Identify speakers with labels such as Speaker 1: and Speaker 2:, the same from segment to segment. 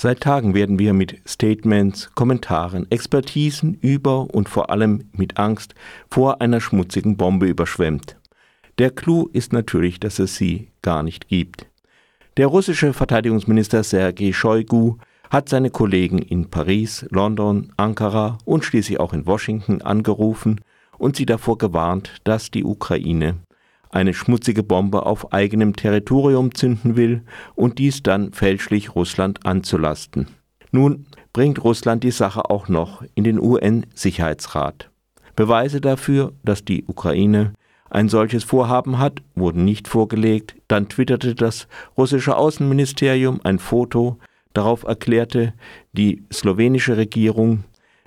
Speaker 1: Seit Tagen werden wir mit Statements, Kommentaren, Expertisen über und vor allem mit Angst vor einer schmutzigen Bombe überschwemmt. Der Clou ist natürlich, dass es sie gar nicht gibt. Der russische Verteidigungsminister Sergei Shoigu hat seine Kollegen in Paris, London, Ankara und schließlich auch in Washington angerufen und sie davor gewarnt, dass die Ukraine eine schmutzige Bombe auf eigenem Territorium zünden will und dies dann fälschlich Russland anzulasten. Nun bringt Russland die Sache auch noch in den UN-Sicherheitsrat. Beweise dafür, dass die Ukraine ein solches Vorhaben hat, wurden nicht vorgelegt. Dann twitterte das russische Außenministerium ein Foto. Darauf erklärte die slowenische Regierung,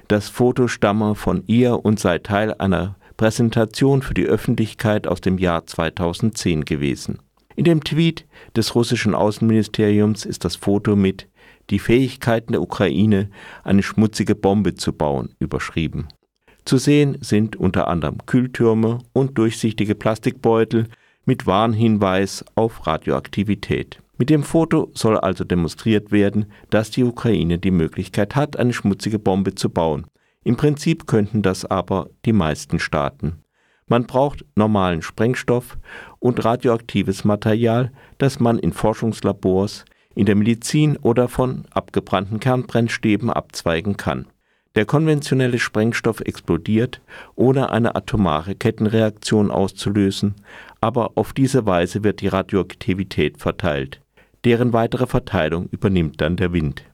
Speaker 1: das Foto stamme von ihr und sei Teil einer Präsentation für die Öffentlichkeit aus dem Jahr 2010 gewesen. In dem Tweet des russischen Außenministeriums ist das Foto mit Die Fähigkeiten der Ukraine, eine schmutzige Bombe zu bauen, überschrieben. Zu sehen sind unter anderem Kühltürme und durchsichtige Plastikbeutel mit Warnhinweis auf Radioaktivität. Mit dem Foto soll also demonstriert werden, dass die Ukraine die Möglichkeit hat, eine schmutzige Bombe zu bauen. Im Prinzip könnten das aber die meisten Staaten. Man braucht normalen Sprengstoff und radioaktives Material, das man in Forschungslabors, in der Medizin oder von abgebrannten Kernbrennstäben abzweigen kann. Der konventionelle Sprengstoff explodiert, ohne eine atomare Kettenreaktion auszulösen, aber auf diese Weise wird die Radioaktivität verteilt. Deren weitere Verteilung übernimmt dann der Wind.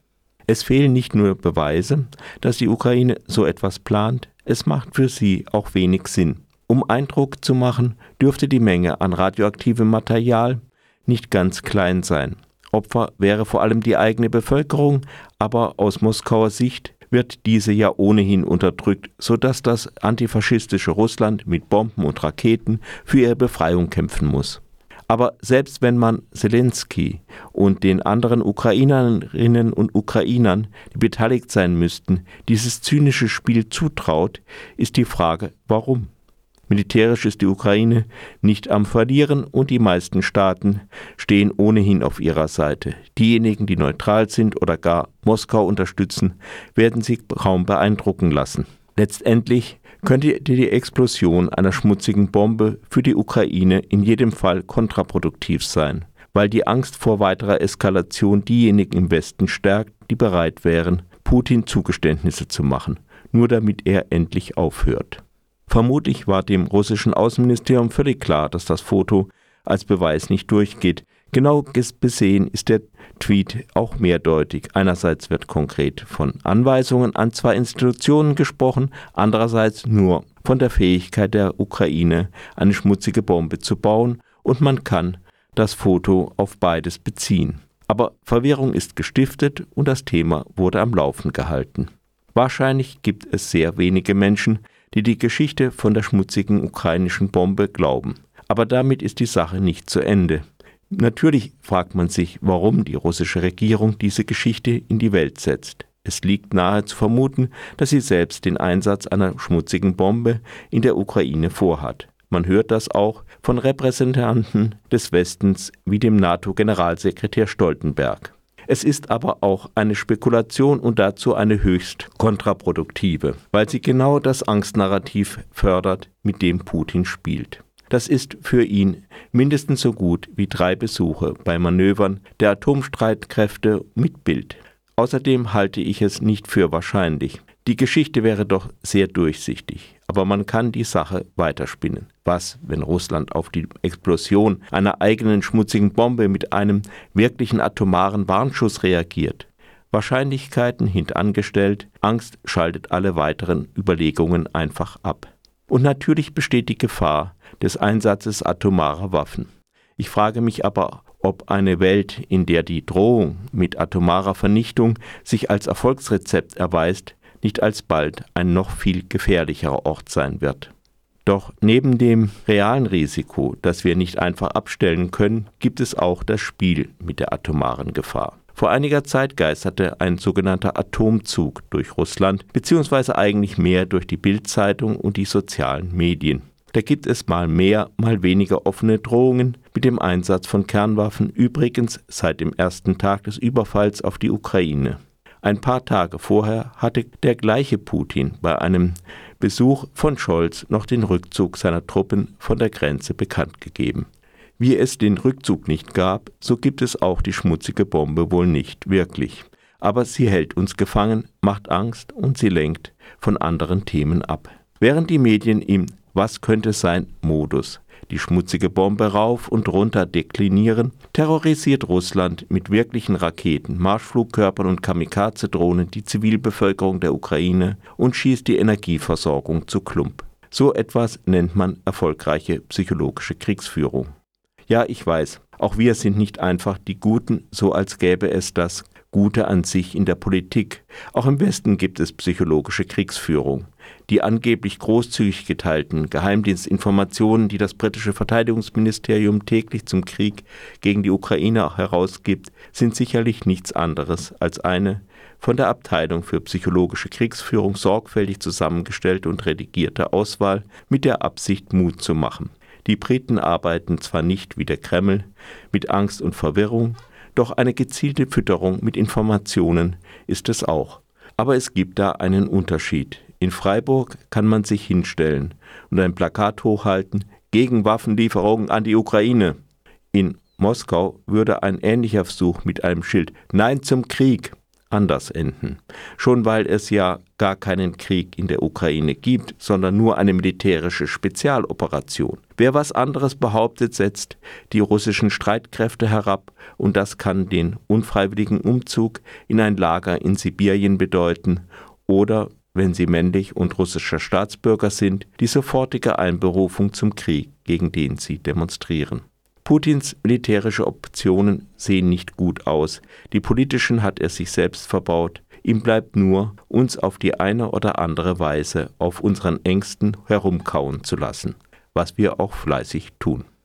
Speaker 1: Es fehlen nicht nur Beweise, dass die Ukraine so etwas plant, es macht für sie auch wenig Sinn. Um Eindruck zu machen, dürfte die Menge an radioaktivem Material nicht ganz klein sein. Opfer wäre vor allem die eigene Bevölkerung, aber aus Moskauer Sicht wird diese ja ohnehin unterdrückt, so dass das antifaschistische Russland mit Bomben und Raketen für ihre Befreiung kämpfen muss. Aber selbst wenn man Zelensky und den anderen Ukrainerinnen und Ukrainern, die beteiligt sein müssten, dieses zynische Spiel zutraut, ist die Frage, warum? Militärisch ist die Ukraine nicht am Verlieren und die meisten Staaten stehen ohnehin auf ihrer Seite. Diejenigen, die neutral sind oder gar Moskau unterstützen, werden sich kaum beeindrucken lassen. Letztendlich könnte die Explosion einer schmutzigen Bombe für die Ukraine in jedem Fall kontraproduktiv sein, weil die Angst vor weiterer Eskalation diejenigen im Westen stärkt, die bereit wären, Putin Zugeständnisse zu machen, nur damit er endlich aufhört. Vermutlich war dem russischen Außenministerium völlig klar, dass das Foto als Beweis nicht durchgeht, Genau besehen ist der Tweet auch mehrdeutig. Einerseits wird konkret von Anweisungen an zwei Institutionen gesprochen, andererseits nur von der Fähigkeit der Ukraine, eine schmutzige Bombe zu bauen, und man kann das Foto auf beides beziehen. Aber Verwirrung ist gestiftet und das Thema wurde am Laufen gehalten. Wahrscheinlich gibt es sehr wenige Menschen, die die Geschichte von der schmutzigen ukrainischen Bombe glauben. Aber damit ist die Sache nicht zu Ende. Natürlich fragt man sich, warum die russische Regierung diese Geschichte in die Welt setzt. Es liegt nahe zu vermuten, dass sie selbst den Einsatz einer schmutzigen Bombe in der Ukraine vorhat. Man hört das auch von Repräsentanten des Westens wie dem NATO-Generalsekretär Stoltenberg. Es ist aber auch eine Spekulation und dazu eine höchst kontraproduktive, weil sie genau das Angstnarrativ fördert, mit dem Putin spielt. Das ist für ihn mindestens so gut wie drei Besuche bei Manövern der Atomstreitkräfte mit Bild. Außerdem halte ich es nicht für wahrscheinlich. Die Geschichte wäre doch sehr durchsichtig, aber man kann die Sache weiterspinnen. Was, wenn Russland auf die Explosion einer eigenen schmutzigen Bombe mit einem wirklichen atomaren Warnschuss reagiert? Wahrscheinlichkeiten hintangestellt, Angst schaltet alle weiteren Überlegungen einfach ab. Und natürlich besteht die Gefahr, des Einsatzes atomarer Waffen. Ich frage mich aber, ob eine Welt, in der die Drohung mit atomarer Vernichtung sich als Erfolgsrezept erweist, nicht alsbald ein noch viel gefährlicherer Ort sein wird. Doch neben dem realen Risiko, das wir nicht einfach abstellen können, gibt es auch das Spiel mit der atomaren Gefahr. Vor einiger Zeit geisterte ein sogenannter Atomzug durch Russland, beziehungsweise eigentlich mehr durch die Bildzeitung und die sozialen Medien. Da gibt es mal mehr, mal weniger offene Drohungen mit dem Einsatz von Kernwaffen, übrigens seit dem ersten Tag des Überfalls auf die Ukraine. Ein paar Tage vorher hatte der gleiche Putin bei einem Besuch von Scholz noch den Rückzug seiner Truppen von der Grenze bekannt gegeben. Wie es den Rückzug nicht gab, so gibt es auch die schmutzige Bombe wohl nicht wirklich. Aber sie hält uns gefangen, macht Angst und sie lenkt von anderen Themen ab. Während die Medien im Was könnte sein Modus die schmutzige Bombe rauf und runter deklinieren, terrorisiert Russland mit wirklichen Raketen, Marschflugkörpern und Kamikaze-Drohnen die Zivilbevölkerung der Ukraine und schießt die Energieversorgung zu Klump. So etwas nennt man erfolgreiche psychologische Kriegsführung. Ja, ich weiß, auch wir sind nicht einfach die Guten, so als gäbe es das Gute an sich in der Politik. Auch im Westen gibt es psychologische Kriegsführung. Die angeblich großzügig geteilten Geheimdienstinformationen, die das britische Verteidigungsministerium täglich zum Krieg gegen die Ukraine herausgibt, sind sicherlich nichts anderes als eine von der Abteilung für psychologische Kriegsführung sorgfältig zusammengestellte und redigierte Auswahl mit der Absicht, Mut zu machen. Die Briten arbeiten zwar nicht wie der Kreml mit Angst und Verwirrung, doch eine gezielte Fütterung mit Informationen ist es auch. Aber es gibt da einen Unterschied. In Freiburg kann man sich hinstellen und ein Plakat hochhalten gegen Waffenlieferungen an die Ukraine. In Moskau würde ein ähnlicher Versuch mit einem Schild Nein zum Krieg anders enden. Schon weil es ja gar keinen Krieg in der Ukraine gibt, sondern nur eine militärische Spezialoperation. Wer was anderes behauptet, setzt die russischen Streitkräfte herab und das kann den unfreiwilligen Umzug in ein Lager in Sibirien bedeuten oder wenn sie männlich und russischer Staatsbürger sind, die sofortige Einberufung zum Krieg, gegen den sie demonstrieren. Putins militärische Optionen sehen nicht gut aus. Die politischen hat er sich selbst verbaut. Ihm bleibt nur, uns auf die eine oder andere Weise auf unseren Ängsten herumkauen zu lassen, was wir auch fleißig tun.